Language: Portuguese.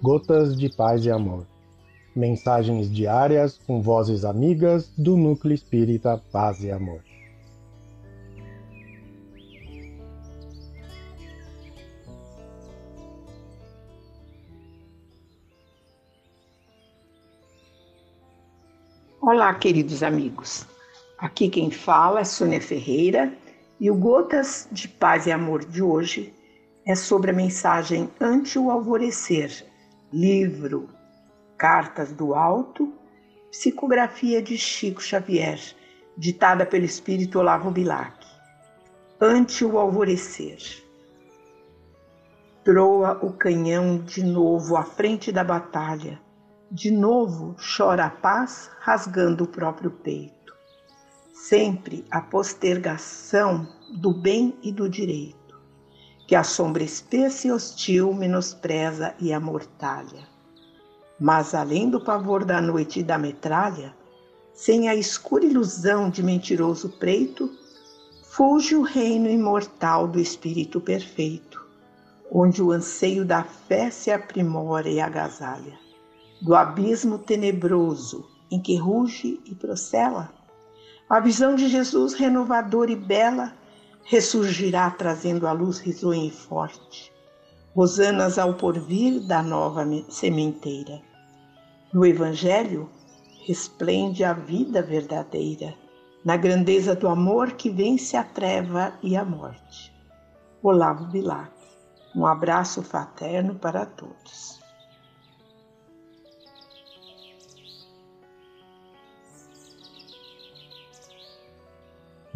Gotas de Paz e Amor. Mensagens diárias com vozes amigas do Núcleo Espírita Paz e Amor. Olá, queridos amigos. Aqui quem fala é Sônia Ferreira e o Gotas de Paz e Amor de hoje é sobre a mensagem Ante o Alvorecer, livro Cartas do Alto, psicografia de Chico Xavier, ditada pelo espírito Olavo Bilac. Ante o alvorecer. Troa o canhão de novo à frente da batalha. De novo chora a paz rasgando o próprio peito. Sempre a postergação do bem e do direito que a sombra espessa e hostil menospreza e amortalha. Mas além do pavor da noite e da metralha, sem a escura ilusão de mentiroso preito, fuge o reino imortal do Espírito perfeito, onde o anseio da fé se aprimora e agasalha, do abismo tenebroso em que ruge e procela, a visão de Jesus renovador e bela ressurgirá trazendo a luz risonha e forte. Rosanas ao porvir da nova sementeira. No Evangelho, resplende a vida verdadeira, na grandeza do amor que vence a treva e a morte. Olavo Bilac. Um abraço fraterno para todos.